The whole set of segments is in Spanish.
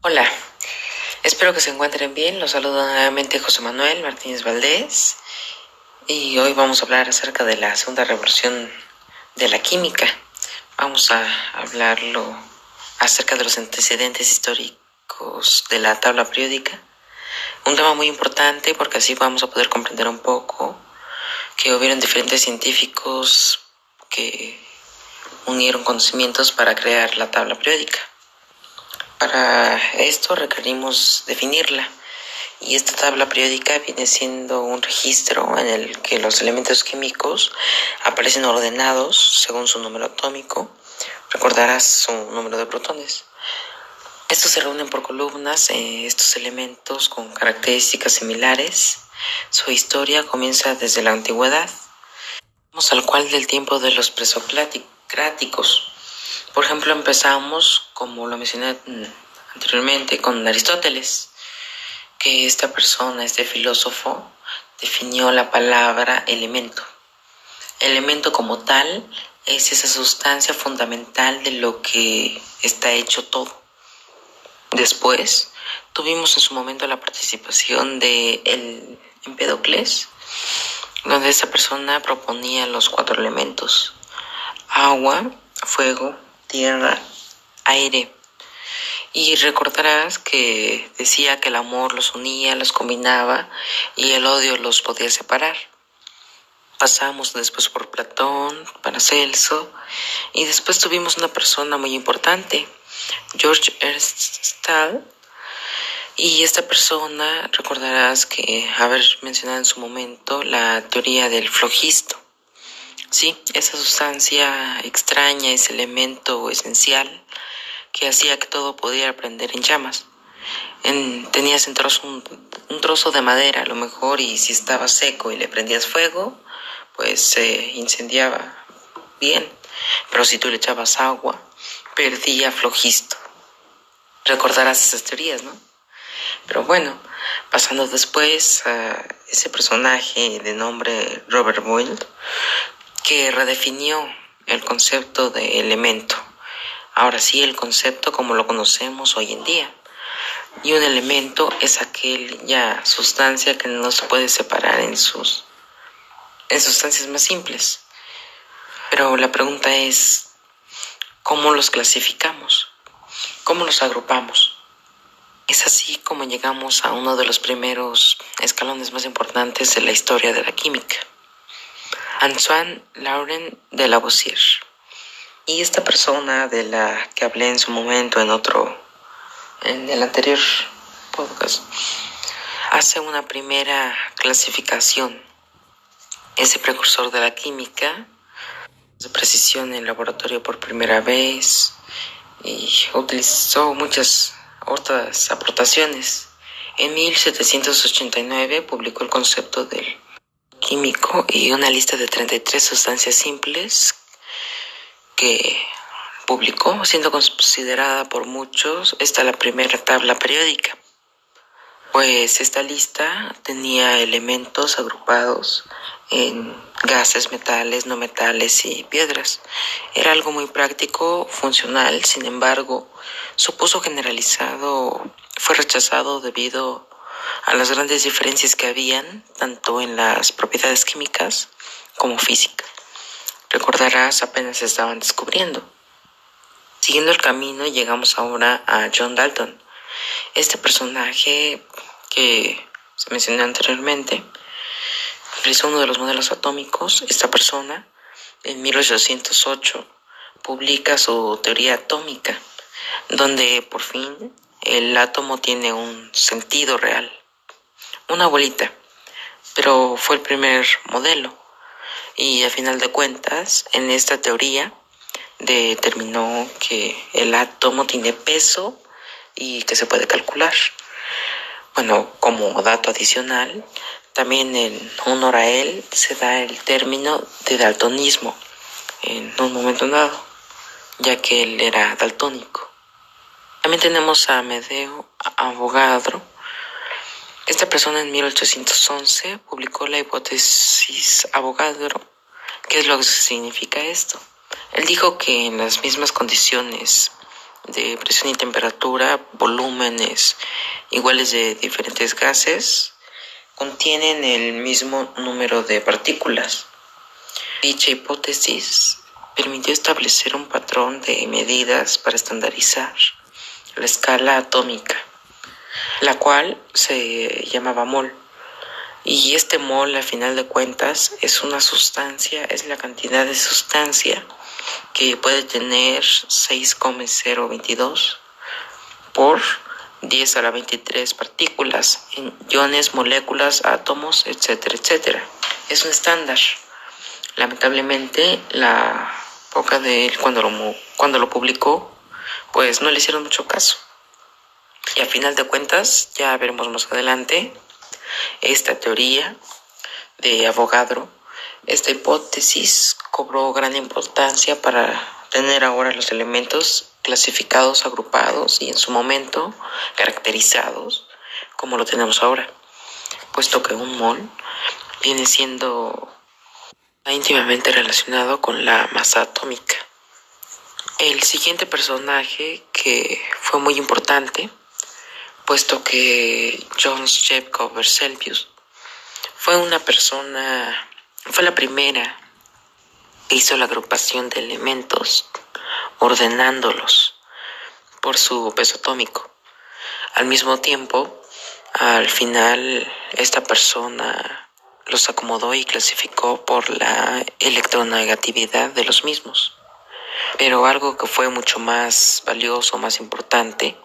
Hola, espero que se encuentren bien. Los saludo nuevamente José Manuel Martínez Valdés y hoy vamos a hablar acerca de la segunda revolución de la química. Vamos a hablarlo acerca de los antecedentes históricos de la tabla periódica. Un tema muy importante porque así vamos a poder comprender un poco que hubieron diferentes científicos que unieron conocimientos para crear la tabla periódica. Para esto requerimos definirla y esta tabla periódica viene siendo un registro en el que los elementos químicos aparecen ordenados según su número atómico. Recordarás su número de protones. Estos se reúnen por columnas, eh, estos elementos con características similares. Su historia comienza desde la antigüedad, al cual del tiempo de los presocráticos por ejemplo, empezamos, como lo mencioné anteriormente, con Aristóteles, que esta persona, este filósofo, definió la palabra elemento. Elemento como tal es esa sustancia fundamental de lo que está hecho todo. Después tuvimos en su momento la participación de el Empedocles, donde esta persona proponía los cuatro elementos: agua, fuego, tierra, aire. Y recordarás que decía que el amor los unía, los combinaba y el odio los podía separar. Pasamos después por Platón, Paracelso y después tuvimos una persona muy importante, George Ernst Stahl. Y esta persona recordarás que haber mencionado en su momento la teoría del flogisto. Sí, esa sustancia extraña, ese elemento esencial que hacía que todo pudiera prender en llamas. tenías en trozo un, trozo de madera a lo mejor y si estaba seco y le prendías fuego, pues se incendiaba bien. Pero si tú le echabas agua, perdía flojisto. Recordarás esas teorías, ¿no? Pero bueno, pasando después a ese personaje de nombre Robert Boyle, que redefinió el concepto de elemento. Ahora sí, el concepto como lo conocemos hoy en día. Y un elemento es aquel ya sustancia que no se puede separar en sus en sustancias más simples. Pero la pregunta es ¿cómo los clasificamos? ¿Cómo los agrupamos? Es así como llegamos a uno de los primeros escalones más importantes de la historia de la química. Antoine Laurent de Lavoisier. Y esta persona de la que hablé en su momento en otro, en el anterior podcast, hace una primera clasificación. Ese precursor de la química, de precisión en laboratorio por primera vez, y utilizó muchas otras aportaciones. En 1789 publicó el concepto del químico y una lista de 33 sustancias simples que publicó, siendo considerada por muchos esta la primera tabla periódica. Pues esta lista tenía elementos agrupados en gases, metales, no metales y piedras. Era algo muy práctico, funcional, sin embargo, su uso generalizado fue rechazado debido a las grandes diferencias que habían tanto en las propiedades químicas como físicas. Recordarás, apenas estaban descubriendo. Siguiendo el camino llegamos ahora a John Dalton. Este personaje que se mencionó anteriormente realizó uno de los modelos atómicos. Esta persona en 1808 publica su teoría atómica, donde por fin el átomo tiene un sentido real una bolita, pero fue el primer modelo. Y a final de cuentas, en esta teoría determinó que el átomo tiene peso y que se puede calcular. Bueno, como dato adicional, también en honor a él se da el término de daltonismo en un momento dado, ya que él era daltónico. También tenemos a Medeo Avogadro, esta persona en 1811 publicó la hipótesis Avogadro. ¿Qué es lo que significa esto? Él dijo que en las mismas condiciones de presión y temperatura, volúmenes iguales de diferentes gases, contienen el mismo número de partículas. Dicha hipótesis permitió establecer un patrón de medidas para estandarizar la escala atómica, la cual se llamaba mol. Y este mol, a final de cuentas, es una sustancia, es la cantidad de sustancia que puede tener 6,022 por 10 a la 23 partículas en iones, moléculas, átomos, etcétera, etcétera. Es un estándar. Lamentablemente, la poca de él cuando lo, cuando lo publicó, pues no le hicieron mucho caso. Y a final de cuentas, ya veremos más adelante, esta teoría de Avogadro, esta hipótesis cobró gran importancia para tener ahora los elementos clasificados, agrupados y en su momento caracterizados como lo tenemos ahora, puesto que un mol viene siendo íntimamente relacionado con la masa atómica. El siguiente personaje que fue muy importante, puesto que John Jacob Berzelius fue una persona, fue la primera que hizo la agrupación de elementos ordenándolos por su peso atómico. Al mismo tiempo, al final, esta persona los acomodó y clasificó por la electronegatividad de los mismos. Pero algo que fue mucho más valioso, más importante,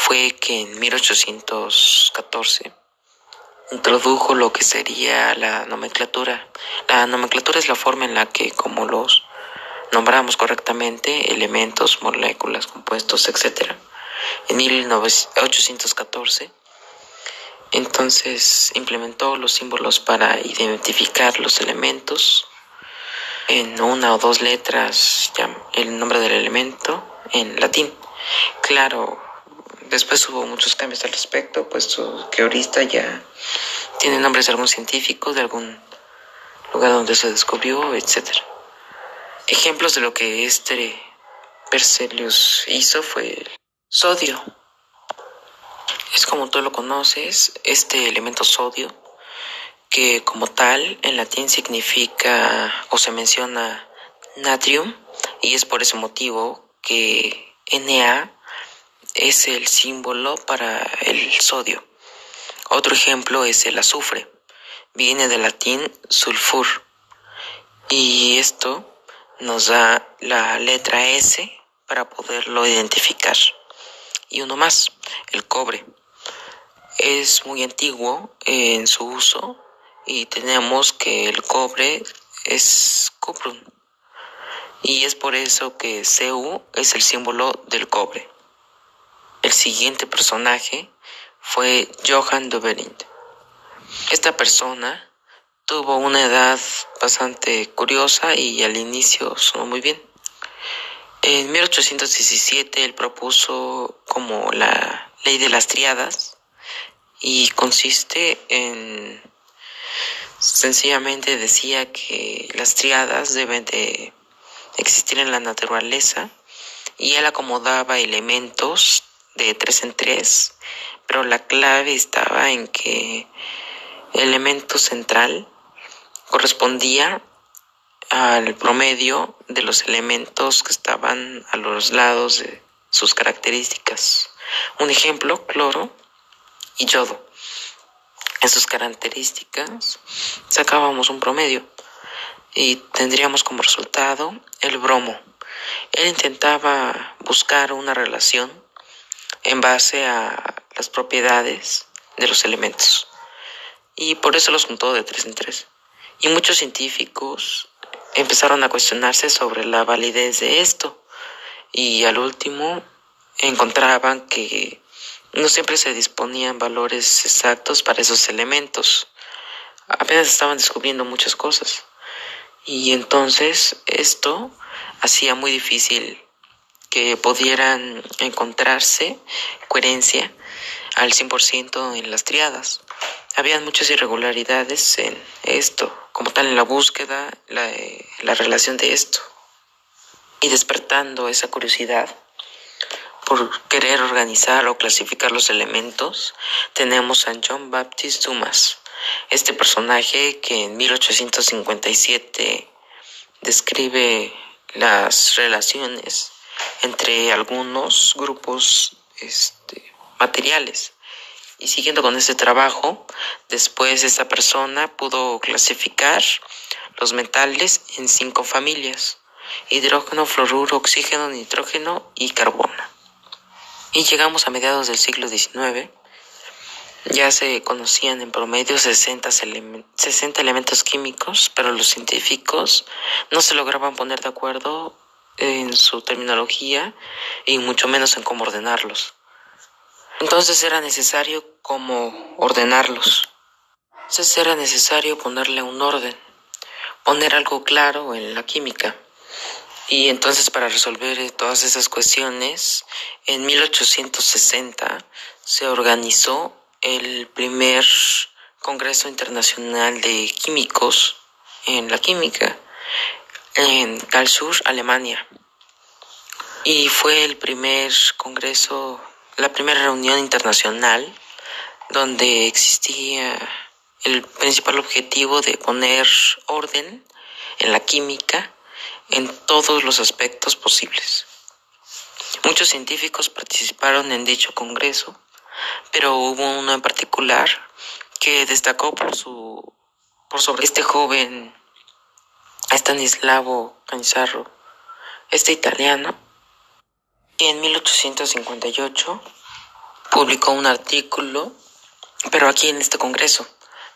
fue que en 1814 introdujo lo que sería la nomenclatura. La nomenclatura es la forma en la que, como los nombramos correctamente, elementos, moléculas, compuestos, etc. En 1814, entonces implementó los símbolos para identificar los elementos en una o dos letras, el nombre del elemento en latín. Claro, después hubo muchos cambios al respecto, puesto que ahorita ya tiene nombres de algún científico, de algún lugar donde se descubrió, etc. Ejemplos de lo que este Berzelius hizo fue el sodio. Es como tú lo conoces, este elemento sodio, que como tal en latín significa o se menciona natrium, y es por ese motivo que Na es el símbolo para el sodio. Otro ejemplo es el azufre. Viene del latín sulfur. Y esto nos da la letra S para poderlo identificar. Y uno más, el cobre. Es muy antiguo en su uso y tenemos que el cobre es cuprum. Y es por eso que Cu es el símbolo del cobre. El siguiente personaje fue Johann Doberind. Esta persona tuvo una edad bastante curiosa y al inicio sonó muy bien. En 1817 él propuso como la ley de las triadas y consiste en sencillamente decía que las triadas deben de existir en la naturaleza y él acomodaba elementos de tres en tres, pero la clave estaba en que el elemento central correspondía al promedio de los elementos que estaban a los lados de sus características. Un ejemplo, cloro y yodo. En sus características sacábamos un promedio y tendríamos como resultado el bromo. Él intentaba buscar una relación en base a las propiedades de los elementos. Y por eso los juntó de tres en tres. Y muchos científicos empezaron a cuestionarse sobre la validez de esto. Y al último encontraban que no siempre se disponían valores exactos para esos elementos. Apenas estaban descubriendo muchas cosas. Y entonces esto hacía muy difícil que pudieran encontrarse coherencia al 100% en las triadas. Habían muchas irregularidades en esto, como tal en la búsqueda, la, la relación de esto. Y despertando esa curiosidad, por querer organizar o clasificar los elementos, tenemos a John Baptist Dumas, este personaje que en 1857 describe las relaciones entre algunos grupos este, materiales. Y siguiendo con este trabajo, después esta persona pudo clasificar los metales en cinco familias, hidrógeno, fluoruro, oxígeno, nitrógeno y carbono. Y llegamos a mediados del siglo XIX, ya se conocían en promedio 60, 60 elementos químicos, pero los científicos no se lograban poner de acuerdo en su terminología y mucho menos en cómo ordenarlos. Entonces era necesario cómo ordenarlos. Entonces era necesario ponerle un orden, poner algo claro en la química. Y entonces para resolver todas esas cuestiones, en 1860 se organizó el primer Congreso Internacional de Químicos en la Química en Karlsruhe, Alemania. Y fue el primer congreso, la primera reunión internacional donde existía el principal objetivo de poner orden en la química en todos los aspectos posibles. Muchos científicos participaron en dicho congreso pero hubo uno en particular que destacó por su por sobre este joven Stanislavo Canizarro, este italiano, que en 1858 publicó un artículo, pero aquí en este congreso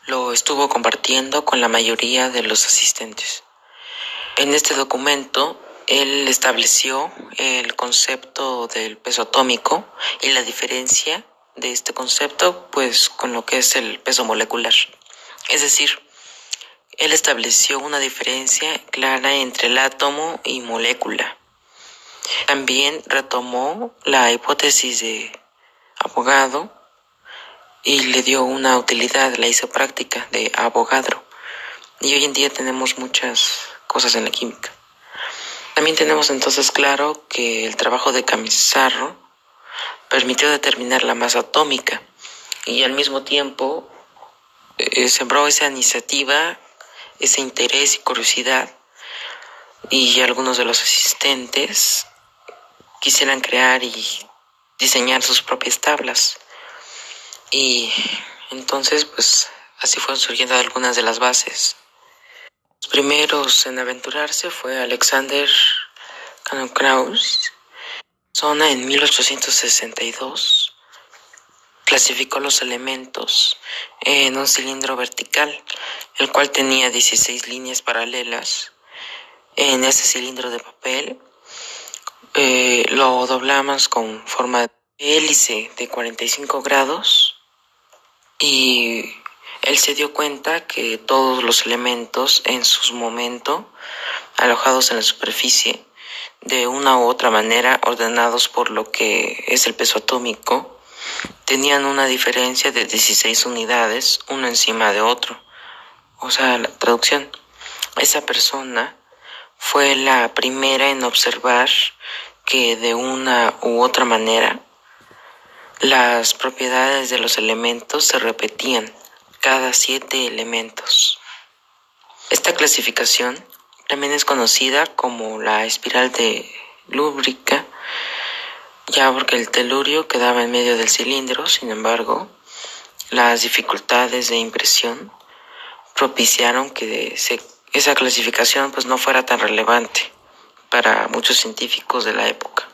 lo estuvo compartiendo con la mayoría de los asistentes. En este documento él estableció el concepto del peso atómico y la diferencia de este concepto pues con lo que es el peso molecular. Es decir, él estableció una diferencia clara entre el átomo y molécula. También retomó la hipótesis de abogado y le dio una utilidad, la hizo práctica de abogadro. Y hoy en día tenemos muchas cosas en la química. También tenemos entonces claro que el trabajo de Camisarro permitió determinar la masa atómica y al mismo tiempo eh, sembró esa iniciativa, ese interés y curiosidad y algunos de los asistentes quisieran crear y diseñar sus propias tablas. Y entonces, pues así fueron surgiendo algunas de las bases. Los primeros en aventurarse fue Alexander Kraus, Zona en 1862 clasificó los elementos en un cilindro vertical, el cual tenía 16 líneas paralelas. En ese cilindro de papel eh, lo doblamos con forma de hélice de 45 grados y él se dio cuenta que todos los elementos en su momento alojados en la superficie de una u otra manera ordenados por lo que es el peso atómico, tenían una diferencia de 16 unidades uno encima de otro. O sea, la traducción. Esa persona fue la primera en observar que de una u otra manera las propiedades de los elementos se repetían cada siete elementos. Esta clasificación también es conocida como la espiral de lúbrica, ya porque el telurio quedaba en medio del cilindro, sin embargo, las dificultades de impresión propiciaron que esa clasificación pues no fuera tan relevante para muchos científicos de la época.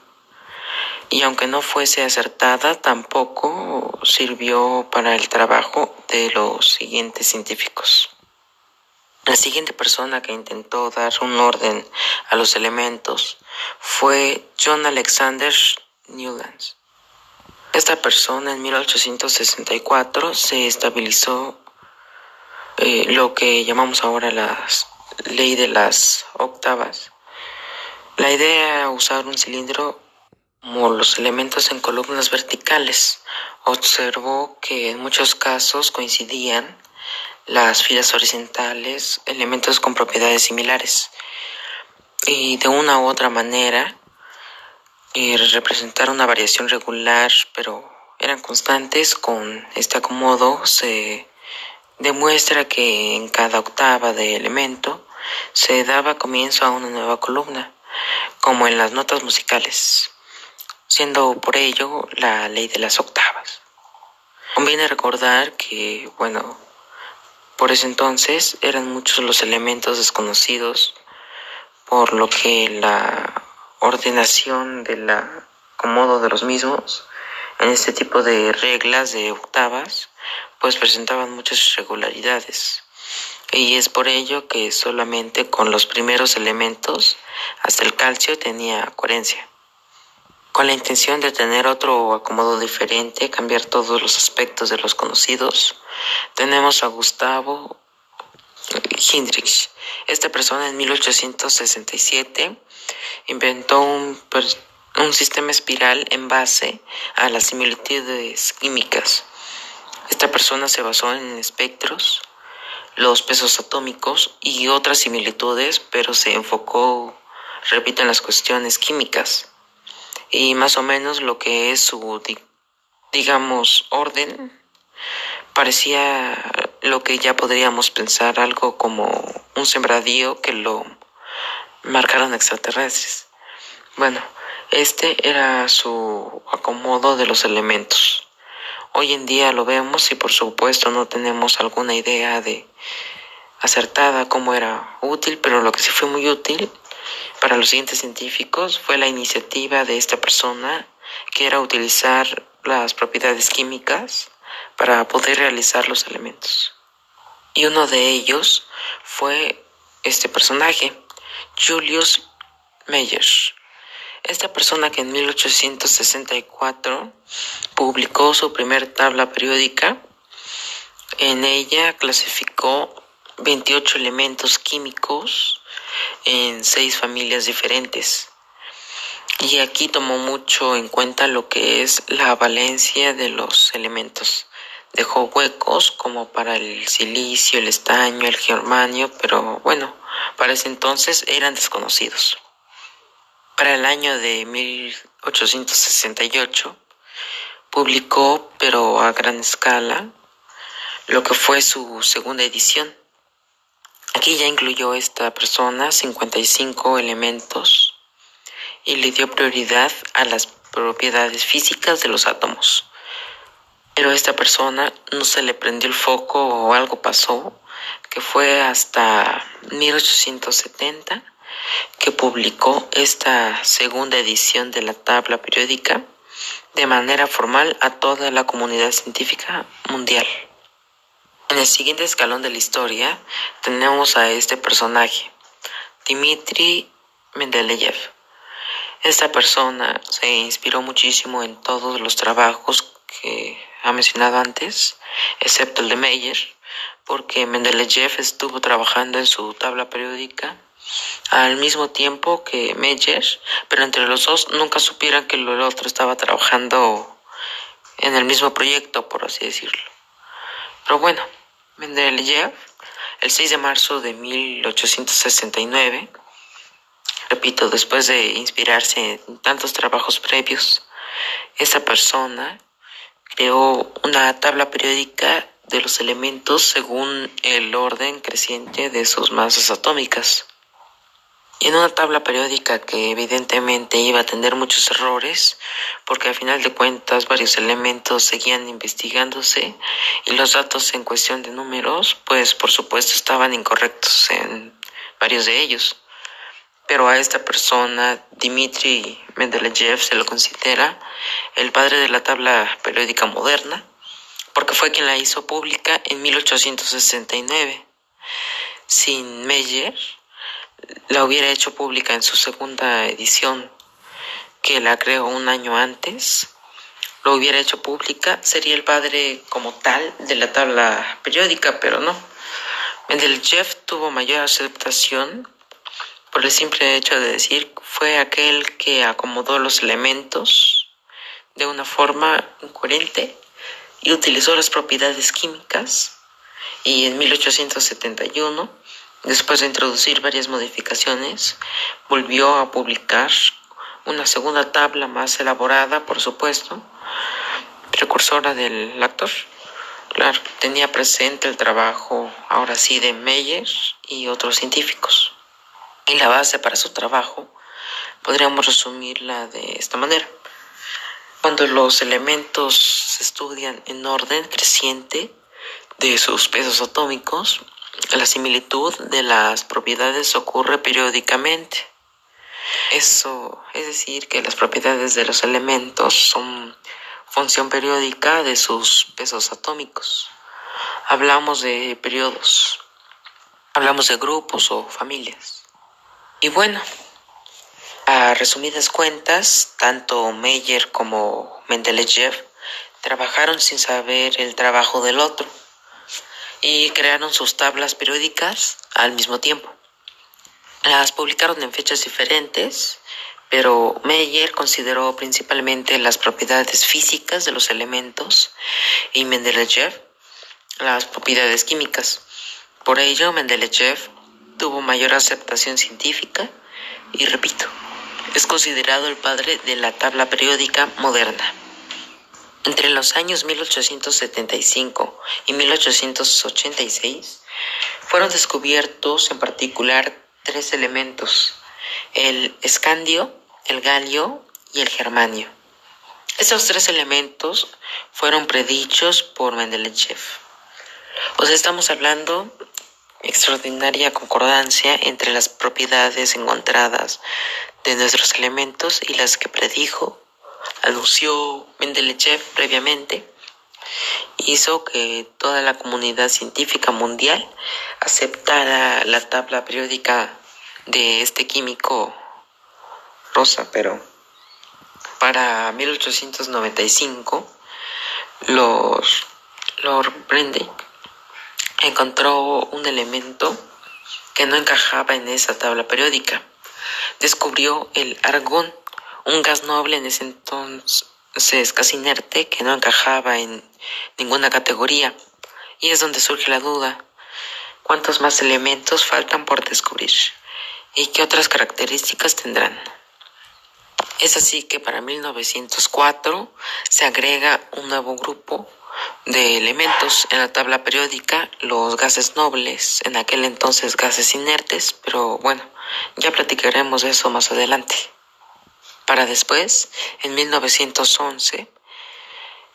Y aunque no fuese acertada, tampoco sirvió para el trabajo de los siguientes científicos. La siguiente persona que intentó dar un orden a los elementos fue John Alexander Newlands. Esta persona en 1864 se estabilizó eh, lo que llamamos ahora la ley de las octavas. La idea era usar un cilindro como los elementos en columnas verticales. Observó que en muchos casos coincidían las filas horizontales, elementos con propiedades similares. Y de una u otra manera, y representar una variación regular, pero eran constantes, con este acomodo se demuestra que en cada octava de elemento se daba comienzo a una nueva columna, como en las notas musicales, siendo por ello la ley de las octavas. Conviene recordar que, bueno, por ese entonces eran muchos los elementos desconocidos, por lo que la ordenación del acomodo de los mismos en este tipo de reglas de octavas pues presentaban muchas irregularidades y es por ello que solamente con los primeros elementos hasta el calcio tenía coherencia. Con la intención de tener otro acomodo diferente, cambiar todos los aspectos de los conocidos, tenemos a Gustavo Hindrich. Esta persona en 1867 inventó un, un sistema espiral en base a las similitudes químicas. Esta persona se basó en espectros, los pesos atómicos y otras similitudes, pero se enfocó, repito, en las cuestiones químicas y más o menos lo que es su, digamos, orden parecía lo que ya podríamos pensar algo como un sembradío que lo marcaron extraterrestres. Bueno, este era su acomodo de los elementos. Hoy en día lo vemos y por supuesto no tenemos alguna idea de acertada cómo era útil, pero lo que sí fue muy útil para los siguientes científicos fue la iniciativa de esta persona que era utilizar las propiedades químicas para poder realizar los elementos. Y uno de ellos fue este personaje, Julius Meyer. Esta persona que en 1864 publicó su primera tabla periódica, en ella clasificó 28 elementos químicos en seis familias diferentes. Y aquí tomó mucho en cuenta lo que es la valencia de los elementos. Dejó huecos como para el silicio, el estaño, el germanio, pero bueno, para ese entonces eran desconocidos. Para el año de 1868 publicó, pero a gran escala, lo que fue su segunda edición. Aquí ya incluyó esta persona 55 elementos y le dio prioridad a las propiedades físicas de los átomos. Pero a esta persona no se le prendió el foco o algo pasó, que fue hasta 1870 que publicó esta segunda edición de la tabla periódica de manera formal a toda la comunidad científica mundial. En el siguiente escalón de la historia tenemos a este personaje, Dmitri Mendeleev. Esta persona se inspiró muchísimo en todos los trabajos que ha mencionado antes, excepto el de Meyer, porque Mendeleev estuvo trabajando en su tabla periódica al mismo tiempo que Meyer, pero entre los dos nunca supieran que el otro estaba trabajando en el mismo proyecto, por así decirlo. Pero bueno, Mendeleev, el 6 de marzo de 1869, repito, después de inspirarse en tantos trabajos previos, esta persona creó una tabla periódica de los elementos según el orden creciente de sus masas atómicas en una tabla periódica que evidentemente iba a tener muchos errores, porque al final de cuentas varios elementos seguían investigándose y los datos en cuestión de números, pues por supuesto estaban incorrectos en varios de ellos. Pero a esta persona, Dmitri Mendeleev, se lo considera el padre de la tabla periódica moderna, porque fue quien la hizo pública en 1869. Sin Meyer, la hubiera hecho pública en su segunda edición, que la creó un año antes, lo hubiera hecho pública, sería el padre como tal de la tabla periódica, pero no. Mendeleev tuvo mayor aceptación por el simple hecho de decir fue aquel que acomodó los elementos de una forma incoherente y utilizó las propiedades químicas y en 1871 Después de introducir varias modificaciones, volvió a publicar una segunda tabla más elaborada, por supuesto, precursora del actor. Claro, tenía presente el trabajo ahora sí de Meyer y otros científicos. Y la base para su trabajo podríamos resumirla de esta manera. Cuando los elementos se estudian en orden creciente de sus pesos atómicos, la similitud de las propiedades ocurre periódicamente. Eso es decir, que las propiedades de los elementos son función periódica de sus pesos atómicos. Hablamos de periodos, hablamos de grupos o familias. Y bueno, a resumidas cuentas, tanto Meyer como Mendeleev trabajaron sin saber el trabajo del otro y crearon sus tablas periódicas al mismo tiempo. Las publicaron en fechas diferentes, pero Meyer consideró principalmente las propiedades físicas de los elementos y Mendeleev las propiedades químicas. Por ello, Mendeleev tuvo mayor aceptación científica y, repito, es considerado el padre de la tabla periódica moderna. Entre los años 1875 y 1886 fueron descubiertos en particular tres elementos, el escandio, el galio y el germanio. Estos tres elementos fueron predichos por Mendeleev. O sea, estamos hablando extraordinaria concordancia entre las propiedades encontradas de nuestros elementos y las que predijo anunció Mendeleev previamente, hizo que toda la comunidad científica mundial aceptara la tabla periódica de este químico rosa, pero para 1895 los Lord Brendy encontró un elemento que no encajaba en esa tabla periódica. Descubrió el argón un gas noble en ese entonces casi inerte que no encajaba en ninguna categoría. Y es donde surge la duda. ¿Cuántos más elementos faltan por descubrir? ¿Y qué otras características tendrán? Es así que para 1904 se agrega un nuevo grupo de elementos en la tabla periódica, los gases nobles, en aquel entonces gases inertes, pero bueno, ya platicaremos de eso más adelante. Para después, en 1911,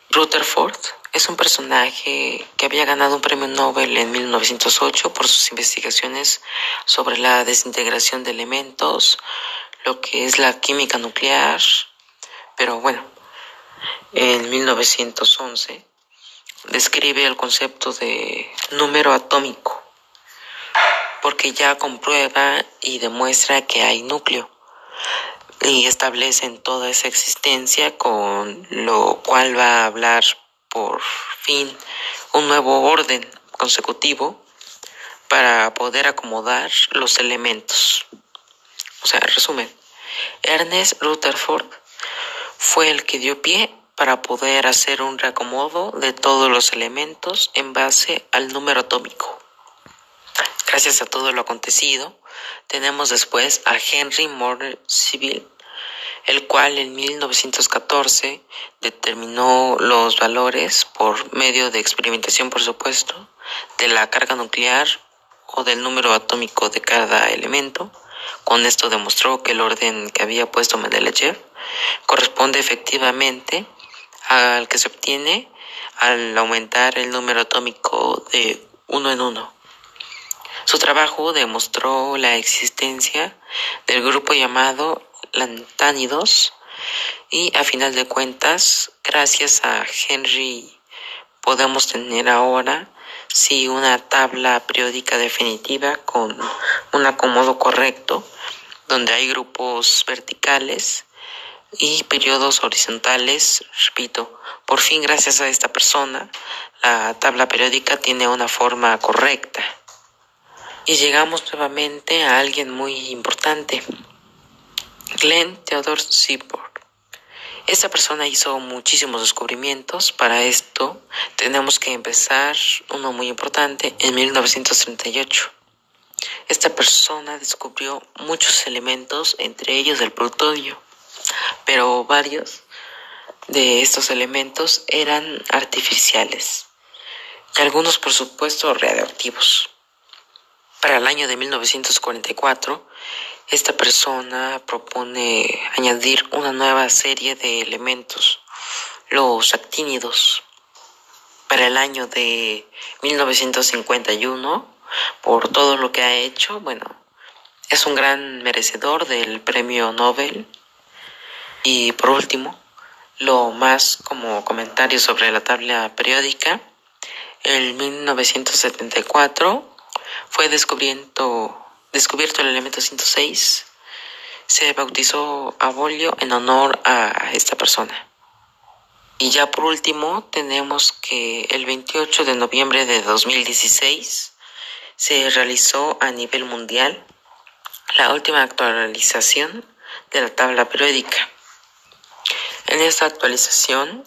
Rutherford es un personaje que había ganado un premio Nobel en 1908 por sus investigaciones sobre la desintegración de elementos, lo que es la química nuclear, pero bueno, en 1911 describe el concepto de número atómico, porque ya comprueba y demuestra que hay núcleo y establecen toda esa existencia con lo cual va a hablar por fin un nuevo orden consecutivo para poder acomodar los elementos. O sea, resumen, Ernest Rutherford fue el que dio pie para poder hacer un reacomodo de todos los elementos en base al número atómico. Gracias a todo lo acontecido, tenemos después a Henry Moore Civil, el cual en 1914 determinó los valores por medio de experimentación, por supuesto, de la carga nuclear o del número atómico de cada elemento. Con esto demostró que el orden que había puesto Mendeleev corresponde efectivamente al que se obtiene al aumentar el número atómico de uno en uno. Su trabajo demostró la existencia del grupo llamado lantánidos y a final de cuentas, gracias a Henry, podemos tener ahora sí una tabla periódica definitiva con un acomodo correcto, donde hay grupos verticales y periodos horizontales, repito, por fin gracias a esta persona, la tabla periódica tiene una forma correcta. Y llegamos nuevamente a alguien muy importante, Glenn Theodore Seaborg. Esta persona hizo muchísimos descubrimientos. Para esto tenemos que empezar uno muy importante en 1938. Esta persona descubrió muchos elementos, entre ellos el plutonio. Pero varios de estos elementos eran artificiales y algunos por supuesto radioactivos. Para el año de 1944, esta persona propone añadir una nueva serie de elementos, los actínidos. Para el año de 1951, por todo lo que ha hecho, bueno, es un gran merecedor del premio Nobel. Y por último, lo más como comentario sobre la tabla periódica, en 1974 fue descubriendo descubierto el elemento 106, se bautizó a en honor a esta persona. Y ya por último tenemos que el 28 de noviembre de 2016 se realizó a nivel mundial la última actualización de la tabla periódica. En esta actualización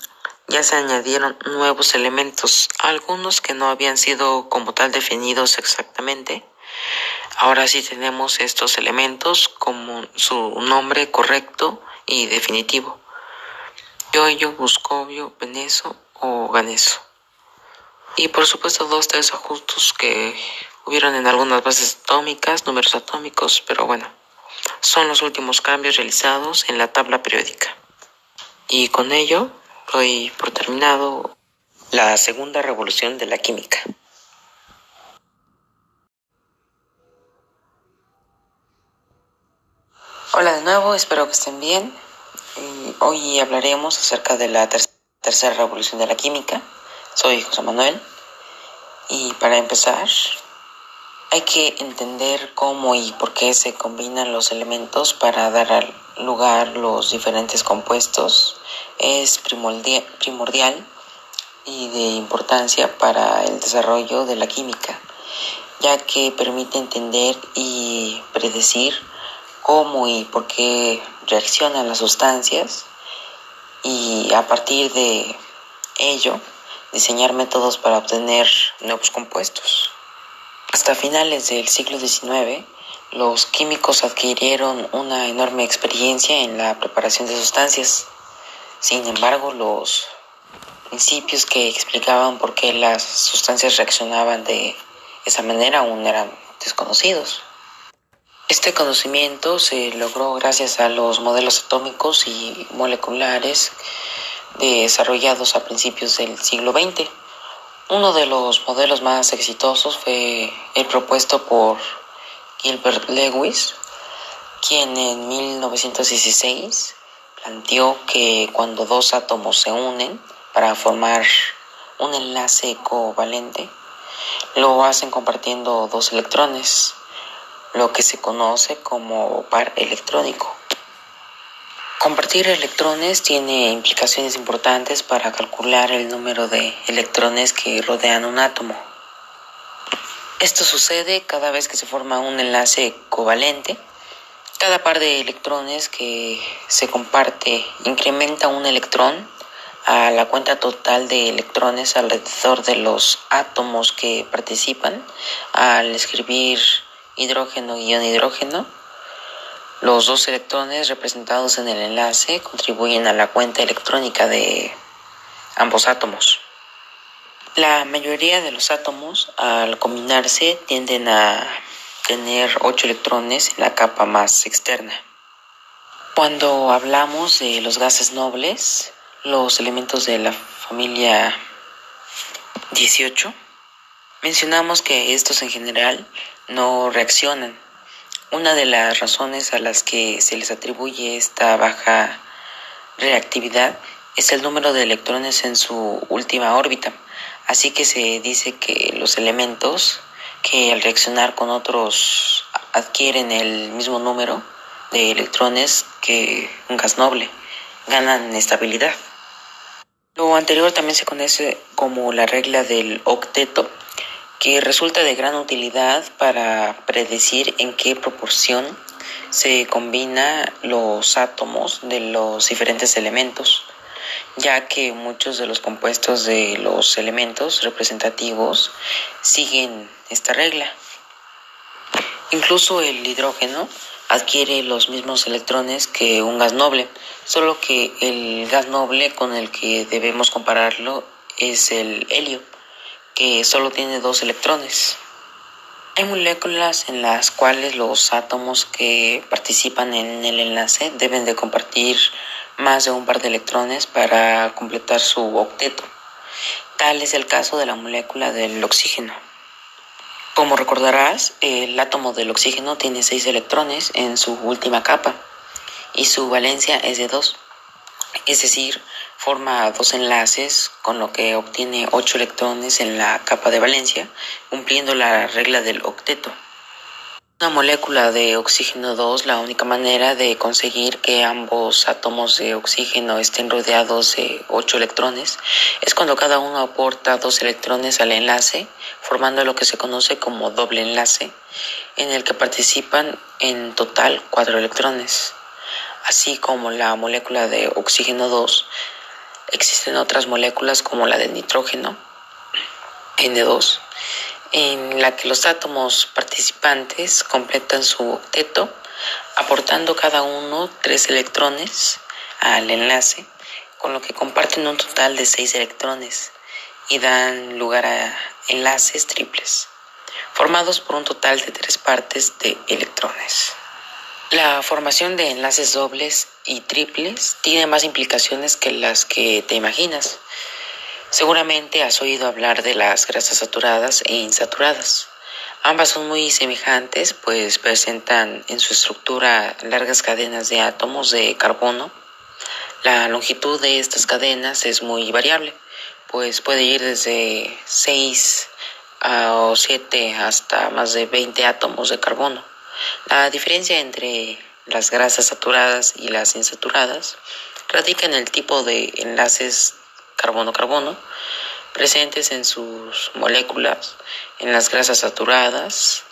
ya se añadieron nuevos elementos, algunos que no habían sido como tal definidos exactamente, Ahora sí tenemos estos elementos como su nombre correcto y definitivo. Yoyo, Buscovio, Veneso o Ganeso. Y por supuesto dos, tres ajustes que hubieron en algunas bases atómicas, números atómicos, pero bueno, son los últimos cambios realizados en la tabla periódica. Y con ello doy por terminado la segunda revolución de la química. Hola de nuevo, espero que estén bien. Hoy hablaremos acerca de la tercera revolución de la química. Soy José Manuel y para empezar hay que entender cómo y por qué se combinan los elementos para dar lugar los diferentes compuestos. Es primordial y de importancia para el desarrollo de la química, ya que permite entender y predecir cómo y por qué reaccionan las sustancias y a partir de ello diseñar métodos para obtener nuevos compuestos. Hasta finales del siglo XIX, los químicos adquirieron una enorme experiencia en la preparación de sustancias. Sin embargo, los principios que explicaban por qué las sustancias reaccionaban de esa manera aún eran desconocidos. Este conocimiento se logró gracias a los modelos atómicos y moleculares desarrollados a principios del siglo XX. Uno de los modelos más exitosos fue el propuesto por Gilbert Lewis, quien en 1916 planteó que cuando dos átomos se unen para formar un enlace covalente, lo hacen compartiendo dos electrones lo que se conoce como par electrónico. Compartir electrones tiene implicaciones importantes para calcular el número de electrones que rodean un átomo. Esto sucede cada vez que se forma un enlace covalente. Cada par de electrones que se comparte incrementa un electrón a la cuenta total de electrones alrededor de los átomos que participan al escribir hidrógeno ion hidrógeno. Los dos electrones representados en el enlace contribuyen a la cuenta electrónica de ambos átomos. La mayoría de los átomos al combinarse tienden a tener ocho electrones en la capa más externa. Cuando hablamos de los gases nobles, los elementos de la familia 18, mencionamos que estos en general no reaccionan. Una de las razones a las que se les atribuye esta baja reactividad es el número de electrones en su última órbita. Así que se dice que los elementos que al reaccionar con otros adquieren el mismo número de electrones que un gas noble ganan estabilidad. Lo anterior también se conoce como la regla del octeto que resulta de gran utilidad para predecir en qué proporción se combinan los átomos de los diferentes elementos, ya que muchos de los compuestos de los elementos representativos siguen esta regla. Incluso el hidrógeno adquiere los mismos electrones que un gas noble, solo que el gas noble con el que debemos compararlo es el helio, que solo tiene dos electrones. Hay moléculas en las cuales los átomos que participan en el enlace deben de compartir más de un par de electrones para completar su octeto. Tal es el caso de la molécula del oxígeno. Como recordarás, el átomo del oxígeno tiene 6 electrones en su última capa y su valencia es de 2. Es decir, forma dos enlaces con lo que obtiene 8 electrones en la capa de valencia, cumpliendo la regla del octeto. Una molécula de oxígeno 2, la única manera de conseguir que ambos átomos de oxígeno estén rodeados de 8 electrones es cuando cada uno aporta dos electrones al enlace formando lo que se conoce como doble enlace, en el que participan en total cuatro electrones. Así como la molécula de oxígeno 2, existen otras moléculas como la de nitrógeno, N2, en la que los átomos participantes completan su octeto, aportando cada uno tres electrones al enlace, con lo que comparten un total de seis electrones y dan lugar a enlaces triples, formados por un total de tres partes de electrones. La formación de enlaces dobles y triples tiene más implicaciones que las que te imaginas. Seguramente has oído hablar de las grasas saturadas e insaturadas. Ambas son muy semejantes, pues presentan en su estructura largas cadenas de átomos de carbono. La longitud de estas cadenas es muy variable pues puede ir desde 6 o 7 hasta más de 20 átomos de carbono. La diferencia entre las grasas saturadas y las insaturadas radica en el tipo de enlaces carbono-carbono presentes en sus moléculas. En las grasas saturadas,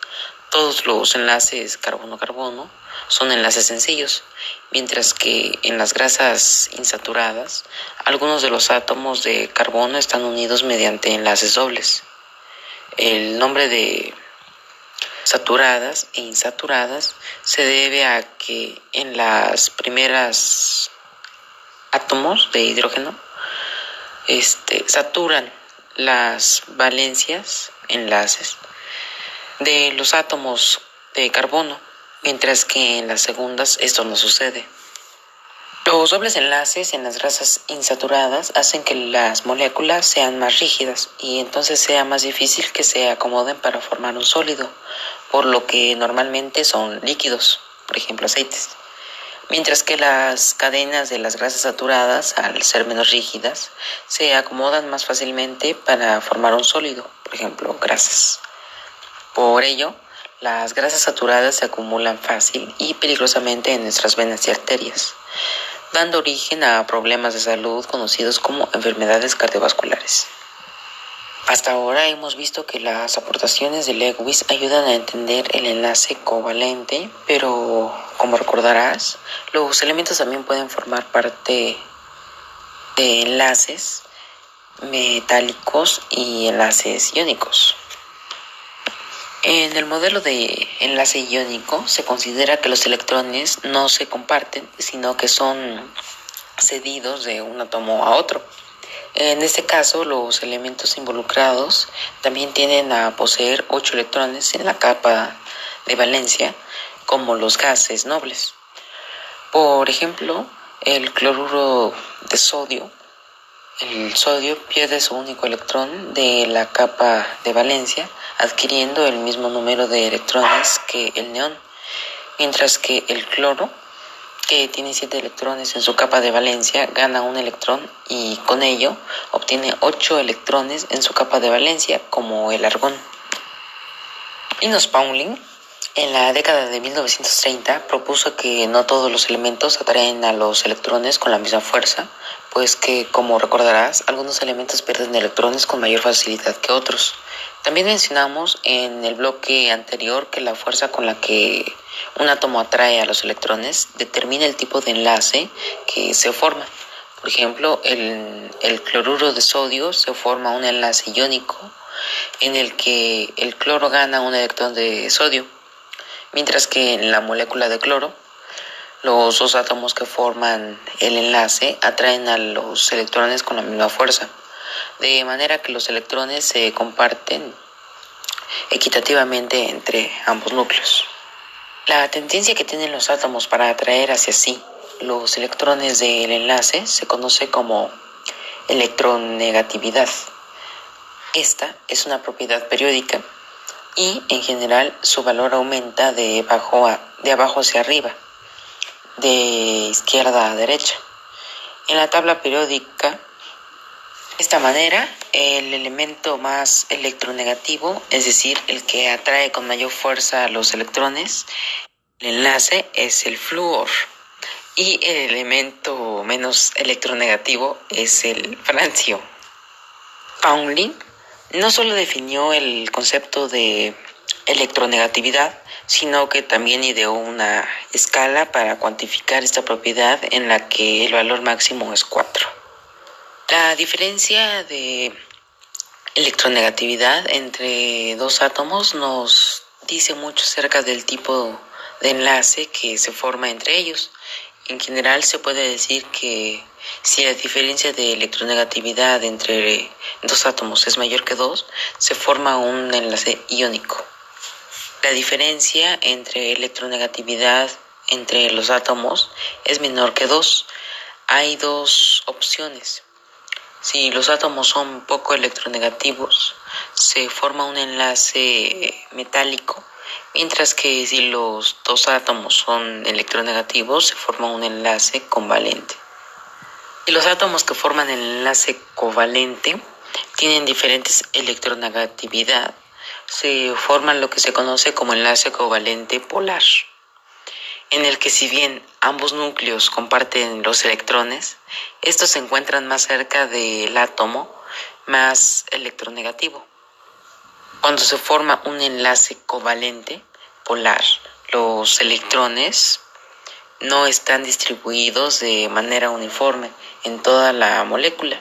todos los enlaces carbono-carbono son enlaces sencillos, mientras que en las grasas insaturadas algunos de los átomos de carbono están unidos mediante enlaces dobles. El nombre de saturadas e insaturadas se debe a que en las primeras átomos de hidrógeno este, saturan las valencias, enlaces, de los átomos de carbono mientras que en las segundas esto no sucede. Los dobles enlaces en las grasas insaturadas hacen que las moléculas sean más rígidas y entonces sea más difícil que se acomoden para formar un sólido, por lo que normalmente son líquidos, por ejemplo aceites. Mientras que las cadenas de las grasas saturadas, al ser menos rígidas, se acomodan más fácilmente para formar un sólido, por ejemplo grasas. Por ello, las grasas saturadas se acumulan fácil y peligrosamente en nuestras venas y arterias, dando origen a problemas de salud conocidos como enfermedades cardiovasculares. Hasta ahora hemos visto que las aportaciones de Lewis ayudan a entender el enlace covalente, pero como recordarás, los elementos también pueden formar parte de enlaces metálicos y enlaces iónicos. En el modelo de enlace iónico se considera que los electrones no se comparten, sino que son cedidos de un átomo a otro. En este caso, los elementos involucrados también tienden a poseer ocho electrones en la capa de valencia, como los gases nobles. Por ejemplo, el cloruro de sodio. El sodio pierde su único electrón de la capa de valencia adquiriendo el mismo número de electrones que el neón, mientras que el cloro, que tiene 7 electrones en su capa de valencia, gana un electrón y con ello obtiene 8 electrones en su capa de valencia, como el argón. Linus Pauling, en la década de 1930, propuso que no todos los elementos atraen a los electrones con la misma fuerza, pues que, como recordarás, algunos elementos pierden electrones con mayor facilidad que otros. También mencionamos en el bloque anterior que la fuerza con la que un átomo atrae a los electrones determina el tipo de enlace que se forma. Por ejemplo, el, el cloruro de sodio se forma un enlace iónico en el que el cloro gana un electrón de sodio, mientras que en la molécula de cloro, los dos átomos que forman el enlace atraen a los electrones con la misma fuerza, de manera que los electrones se comparten equitativamente entre ambos núcleos. La tendencia que tienen los átomos para atraer hacia sí los electrones del enlace se conoce como electronegatividad. Esta es una propiedad periódica y en general su valor aumenta de, abajo de abajo hacia arriba, de izquierda a derecha. En la tabla periódica, de esta manera, el elemento más electronegativo, es decir, el que atrae con mayor fuerza a los electrones, el enlace es el flúor y el elemento menos electronegativo es el francio. Pauling no solo definió el concepto de electronegatividad, sino que también ideó una escala para cuantificar esta propiedad en la que el valor máximo es 4. La diferencia de electronegatividad entre dos átomos nos dice mucho acerca del tipo de enlace que se forma entre ellos. En general se puede decir que si la diferencia de electronegatividad entre dos átomos es mayor que 2, se forma un enlace iónico. La diferencia entre electronegatividad entre los átomos es menor que 2. Hay dos opciones. Si los átomos son poco electronegativos, se forma un enlace metálico mientras que si los dos átomos son electronegativos se forma un enlace convalente. Y los átomos que forman el enlace covalente tienen diferentes electronegatividad. Se forman lo que se conoce como enlace covalente polar, en el que si bien ambos núcleos comparten los electrones, estos se encuentran más cerca del átomo más electronegativo. Cuando se forma un enlace covalente polar, los electrones no están distribuidos de manera uniforme en toda la molécula.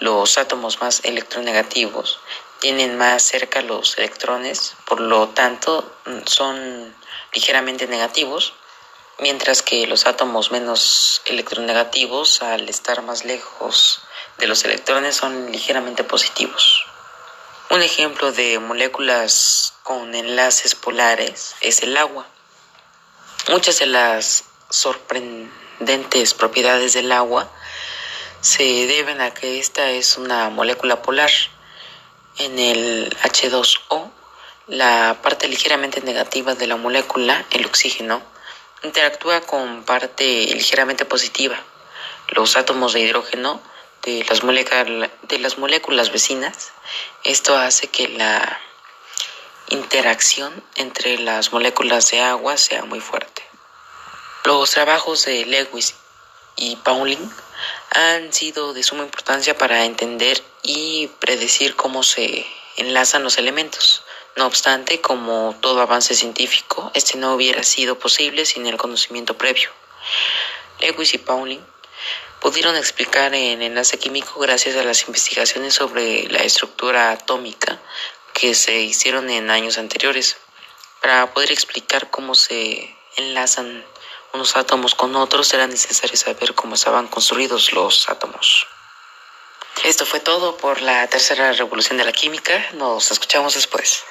Los átomos más electronegativos tienen más cerca los electrones, por lo tanto son ligeramente negativos, mientras que los átomos menos electronegativos, al estar más lejos de los electrones, son ligeramente positivos. Un ejemplo de moléculas con enlaces polares es el agua. Muchas de las sorprendentes propiedades del agua se deben a que esta es una molécula polar. En el H2O, la parte ligeramente negativa de la molécula, el oxígeno, interactúa con parte ligeramente positiva. Los átomos de hidrógeno de las, moléculas vecinas. Esto hace que la interacción entre las moléculas de agua sea muy fuerte. Los trabajos de Lewis y Pauling han sido de suma importancia para entender y predecir cómo se enlazan los elementos. No obstante, como todo avance científico, este no hubiera sido posible sin el conocimiento previo. Lewis y Pauling pudieron explicar el enlace químico gracias a las investigaciones sobre la estructura atómica que se hicieron en años anteriores. Para poder explicar cómo se enlazan unos átomos con otros era necesario saber cómo estaban construidos los átomos. Esto fue todo por la tercera revolución de la química. Nos escuchamos después.